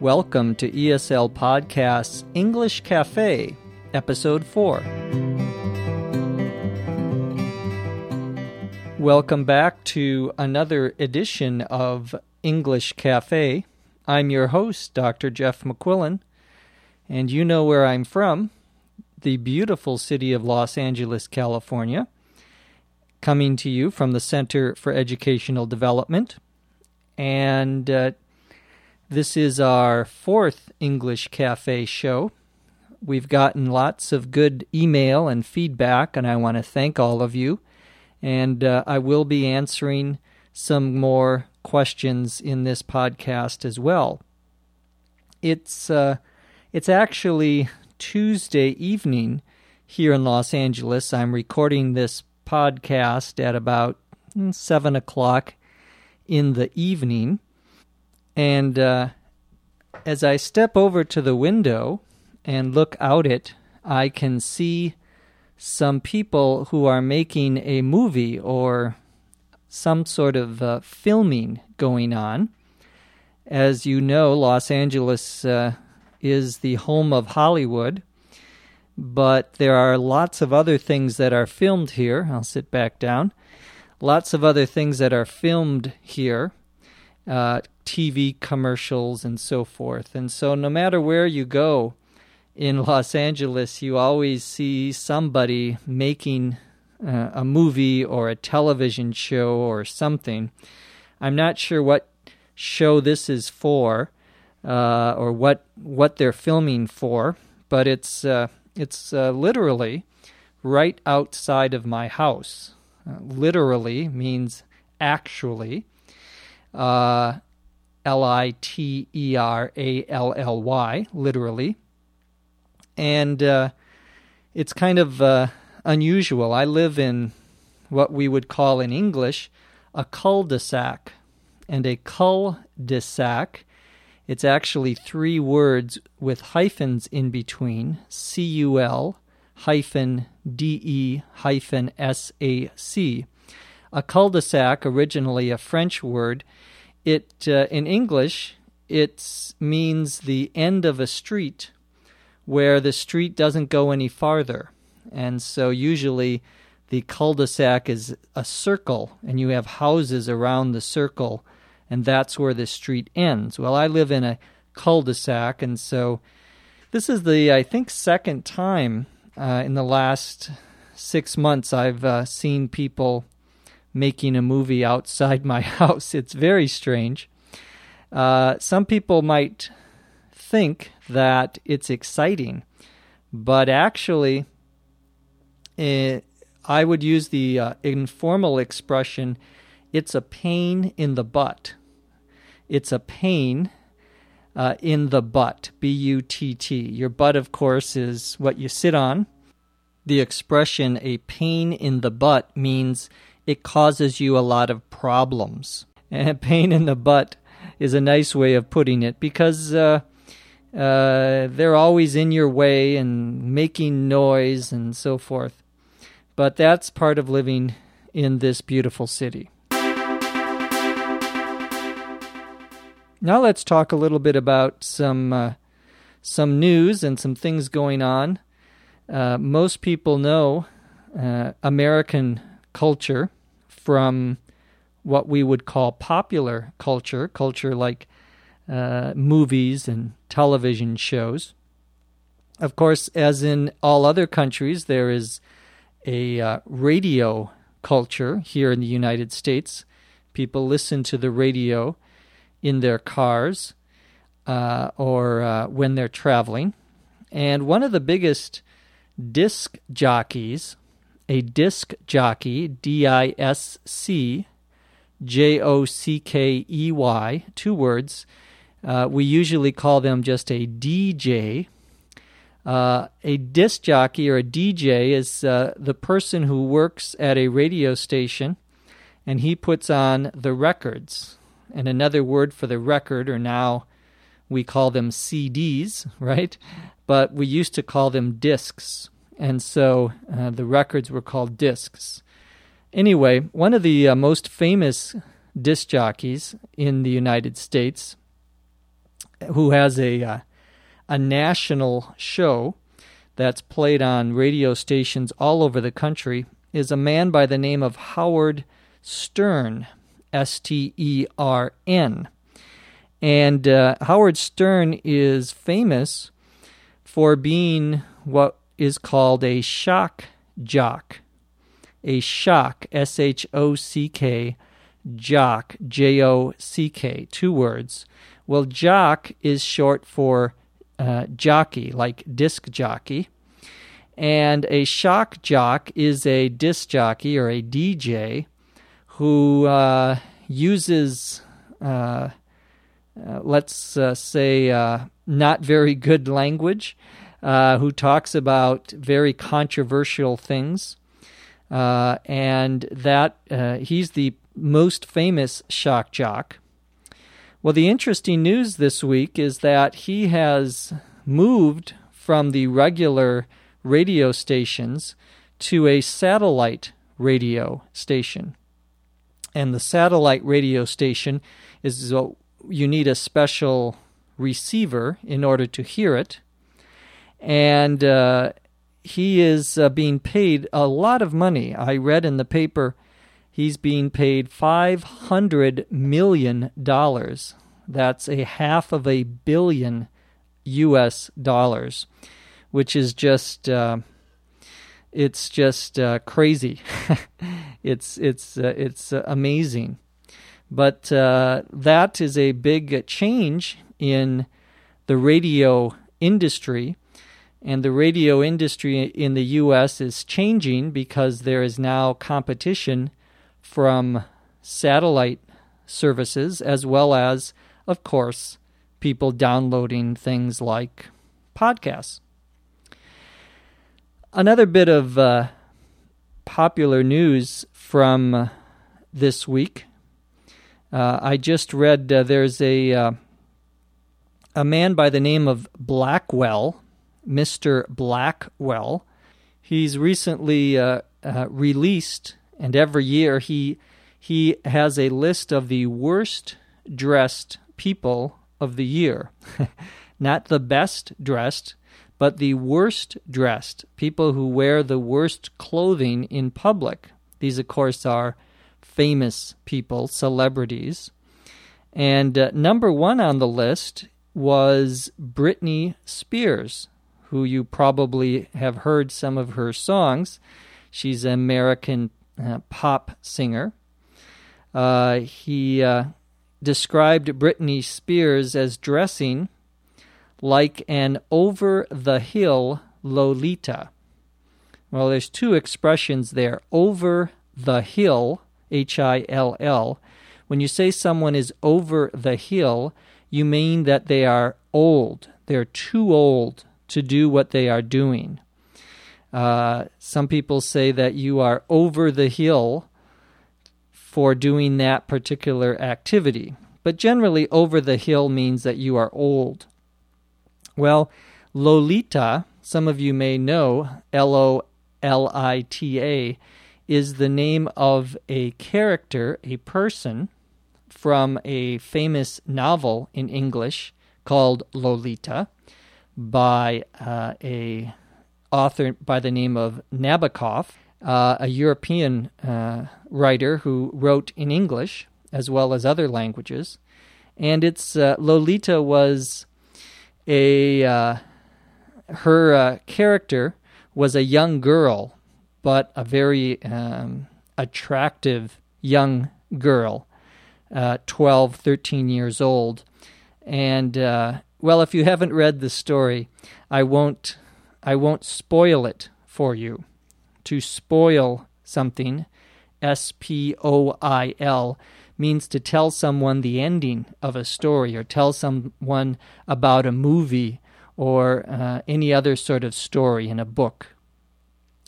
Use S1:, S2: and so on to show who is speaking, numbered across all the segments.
S1: Welcome to ESL Podcast's English Cafe, Episode 4. Welcome back to another edition of English Cafe. I'm your host, Dr. Jeff McQuillan, and you know where I'm from the beautiful city of Los Angeles, California, coming to you from the Center for Educational Development. And uh, this is our fourth English Cafe show. We've gotten lots of good email and feedback, and I want to thank all of you. And uh, I will be answering some more questions in this podcast as well. It's uh, it's actually Tuesday evening here in Los Angeles. I'm recording this podcast at about mm, seven o'clock in the evening. And uh, as I step over to the window and look out it, I can see some people who are making a movie or some sort of uh, filming going on. As you know, Los Angeles uh, is the home of Hollywood, but there are lots of other things that are filmed here. I'll sit back down. Lots of other things that are filmed here uh, TV commercials and so forth. And so, no matter where you go in Los Angeles, you always see somebody making uh, a movie or a television show or something. I'm not sure what show this is for uh, or what what they're filming for, but it's uh, it's uh, literally right outside of my house. Uh, literally means actually. Uh, L I T E R A L L Y, literally. And uh, it's kind of uh, unusual. I live in what we would call in English a cul de sac. And a cul de sac, it's actually three words with hyphens in between C U L hyphen D E hyphen S A C. A cul de sac, originally a French word, it uh, in English it means the end of a street where the street doesn't go any farther. And so usually the cul-de-sac is a circle and you have houses around the circle and that's where the street ends. Well, I live in a cul-de-sac and so this is the I think second time uh, in the last 6 months I've uh, seen people making a movie outside my house. It's very strange. Uh, some people might think that it's exciting, but actually, it, eh, I would use the uh, informal expression it's a pain in the butt. It's a pain uh, in the butt, B U T T. Your butt, of course, is what you sit on. The expression a pain in the butt means it causes you a lot of problems. And pain in the butt is a nice way of putting it because uh, uh, they're always in your way and making noise and so forth. But that's part of living in this beautiful city. Now let's talk a little bit about some uh, some news and some things going on. Uh, most people know uh, American culture from what we would call popular culture, culture like uh, movies and television shows. Of course, as in all other countries, there is a uh, radio culture here in the United States. People listen to the radio in their cars uh, or uh, when they're traveling. And one of the biggest disc jockeys a disc jockey, D I S C J O C K E Y, two words. Uh, we usually call them just a DJ. Uh, a disc jockey or a DJ is uh, the person who works at a radio station and he puts on the records. And another word for the record, or now we call them CDs, right? But we used to call them discs and so uh, the records were called discs. Anyway, one of the uh, most famous disc jockeys in the United States who has a uh, a national show that's played on radio stations all over the country is a man by the name of Howard Stern, S T E R N. And uh, Howard Stern is famous for being what is called a shock jock. A shock, S H O C K, jock, J O C K, two words. Well, jock is short for uh, jockey, like disc jockey. And a shock jock is a disc jockey or a DJ who uh, uses, uh, uh, let's uh, say, uh, not very good language, Uh, who talks about very controversial things. Uh, and that uh, he's the most famous shock jock. Well, the interesting news this week is that he has moved from the regular radio stations to a satellite radio station. And the satellite radio station is you need a special receiver in order to hear it. And uh, he is uh, being paid a lot of money. I read in the paper he's being paid $500 million. That's a half of a billion U.S. dollars, which is just. Uh, it's just uh, crazy. it's it's uh, it's amazing, but uh, that is a big change in the radio industry, and the radio industry in the U.S. is changing because there is now competition from satellite services as well as, of course, people downloading things like podcasts. Another bit of uh, popular news from this week. Uh, I just read uh, there's a uh, a man by the name of Blackwell, Mr. Blackwell. He's recently uh, uh, released, and every year he he has a list of the worst dressed people of the year. Not the best dressed, but the worst dressed, people who wear the worst clothing in public. These, of course, are famous people, celebrities. And uh, number one on the list was Britney Spears, who you probably have heard some of her songs. She's an American uh, pop singer. Uh, he uh, described Britney Spears as dressing like an over the hill Lolita. Well, there's two expressions there over the hill, H I L L. When you say someone is over the hill, you mean that they are old. They're too old to do what they are doing. Uh, some people say that you are over the hill for doing that particular activity. But generally, over the hill means that you are old. Well, Lolita, some of you may know, L O L I T A, is the name of a character, a person, from a famous novel in English called Lolita by uh, a author by the name of Nabokov uh, a European uh, writer who wrote in English as well as other languages. And it's uh, Lolita was a uh, her uh, character was a young girl, but a very um, attractive young girl, uh, 12, 13 years old. And well, if you haven't read the story, I won't I won't spoil it for you to spoil something, S P O I L, means to tell someone the ending of a story or tell someone about a movie or uh, any other sort of story in a book.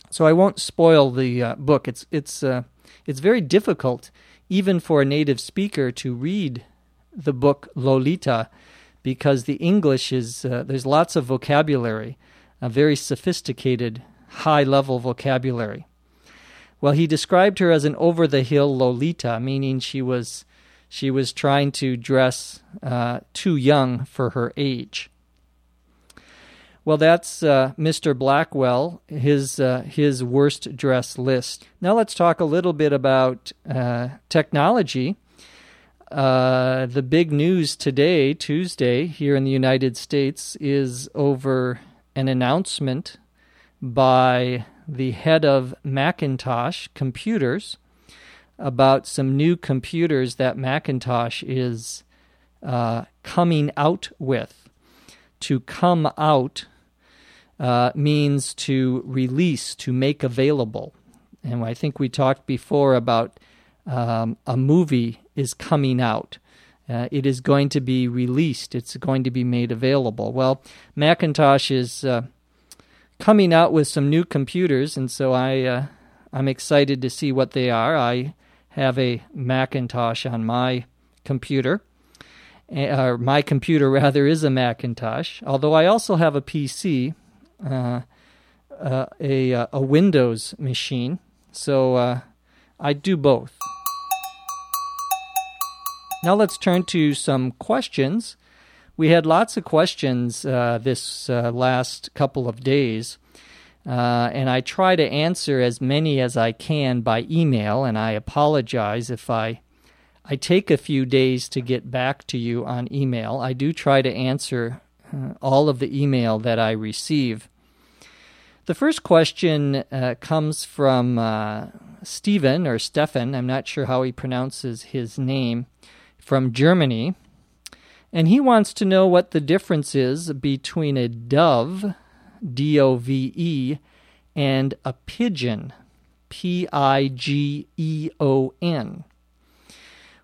S1: So I won't spoil the uh, book. It's it's uh, it's very difficult, even for a native speaker, to read the book Lolita, because the English is uh, there's lots of vocabulary, a very sophisticated high level vocabulary. Well, he described her as an over the hill Lolita, meaning she was She was trying to dress uh, too young for her age. Well, that's uh, Mr. Blackwell, his uh, his worst dress list. Now let's talk a little bit about uh, technology. Uh, the big news today, Tuesday, here in the United States, is over an announcement by the head of Macintosh Computers about some new computers that Macintosh is uh, coming out with. To come out uh, means to release, to make available. And I think we talked before about um, a movie is coming out. Uh, it is going to be released. It's going to be made available. Well, Macintosh is uh, coming out with some new computers, and so I uh, I'm excited to see what they are. I have a Macintosh on my computer. Or my computer rather is a Macintosh, although I also have a PC, uh, uh, a uh, a Windows machine. So I do both. Now let's turn to some questions. We had lots of questions uh, this uh, last couple of days, uh, and I try to answer as many as I can by email. And I apologize if I I take a few days to get back to you on email. I do try to answer uh, all of the email that I receive. The first question uh, comes from uh, Stephen or Stefan. I'm not sure how he pronounces his name from Germany. And he wants to know what the difference is between a dove, D O V E, and a pigeon, P I G E O N.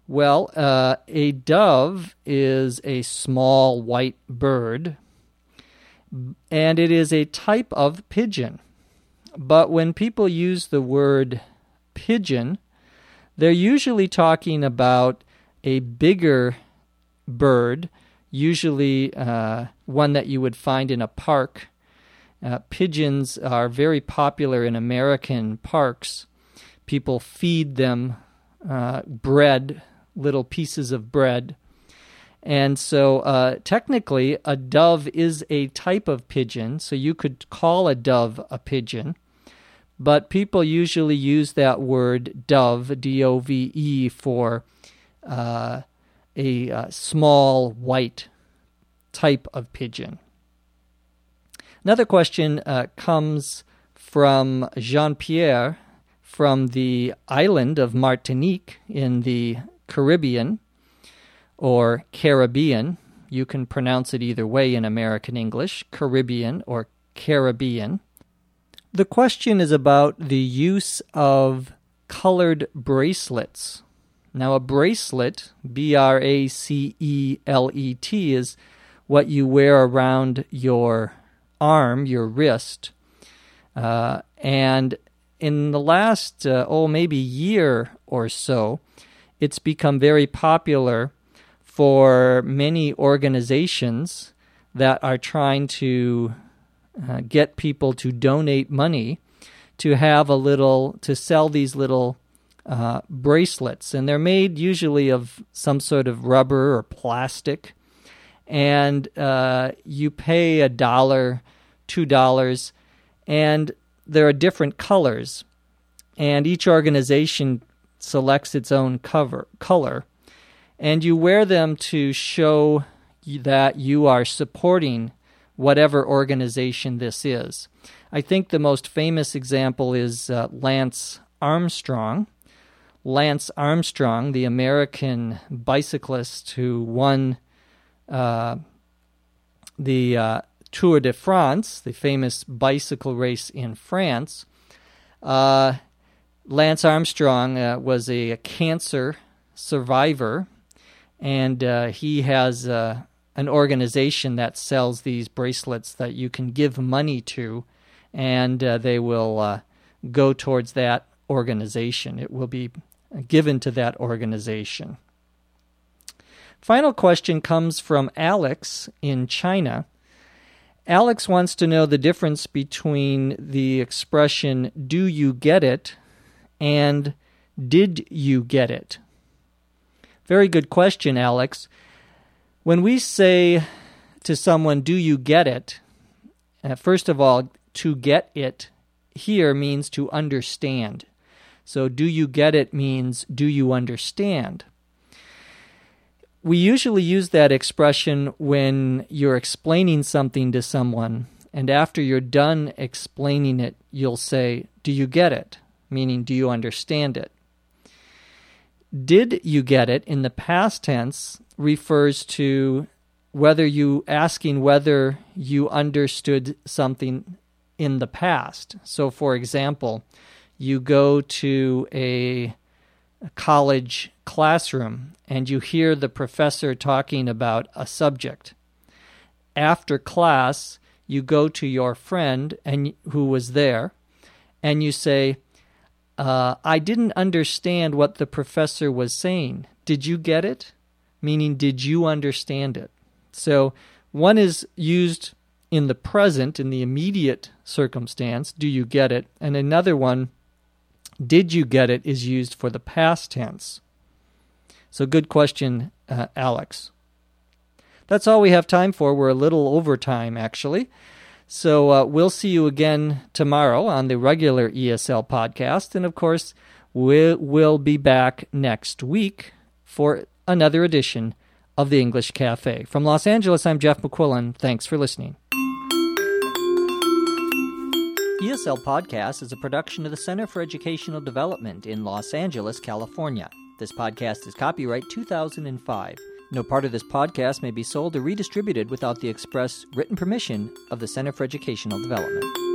S1: Well, uh, a dove is a small white bird, and it is a type of pigeon. But when people use the word pigeon, they're usually talking about a bigger bird, usually uh, one that you would find in a park. Uh, pigeons are very popular in American parks. People feed them uh, bread, little pieces of bread. And so, uh, technically, a dove is a type of pigeon, so you could call a dove a pigeon. But people usually use that word dove, D O V E, for uh, a uh, small white type of pigeon. Another question uh, comes from Jean Pierre from the island of Martinique in the Caribbean or Caribbean. You can pronounce it either way in American English Caribbean or Caribbean. The question is about the use of colored bracelets now, a bracelet, B R A C E L E T, is what you wear around your arm, your wrist. Uh, and in the last, uh, oh, maybe year or so, it's become very popular for many organizations that are trying to uh, get people to donate money to have a little, to sell these little uh, bracelets, and they're made usually of some sort of rubber or plastic. And uh, you pay a dollar, two dollars, and there are different colors. And each organization selects its own cover color, and you wear them to show that you are supporting whatever organization this is. I think the most famous example is uh, Lance Armstrong, Lance Armstrong, the American bicyclist who won uh, the uh, Tour de France, the famous bicycle race in France. Uh, Lance Armstrong uh, was a, a, cancer survivor, and uh, he has uh, an organization that sells these bracelets that you can give money to, and they will go towards that organization. It will be given to that organization. Final question comes from Alex in China. Alex wants to know the difference between the expression, do you get it, and did you get it? Very good question, Alex. When we say to someone, Do you get it? Uh, first of all, to get it here means to understand. So, do you get it means do you understand? We usually use that expression when you're explaining something to someone, and after you're done explaining it, you'll say, Do you get it? Meaning, do you understand it? Did you get it in the past tense refers to whether you asking whether you understood something in the past. So, for example, you go to a college classroom and you hear the professor talking about a subject. After class, you go to your friend and who was there and you say, uh, I didn't understand what the professor was saying. Did you get it? Meaning, did you understand it? So, one is used in the present, in the immediate circumstance. Do you get it? And another one, did you get it, is used for the past tense. So, good question, uh, Alex. That's all we have time for. We're a little over time, actually. So uh, we'll see you again tomorrow on the regular ESL podcast. And of course, we will be back next week for another edition of the English Cafe. From Los Angeles, I'm Jeff McQuillan. Thanks for listening. ESL Podcast is a production of the Center for Educational Development in Los Angeles, California. This podcast is copyright 2005. No part of this podcast may be sold or redistributed without the express written permission of the Center for Educational Development.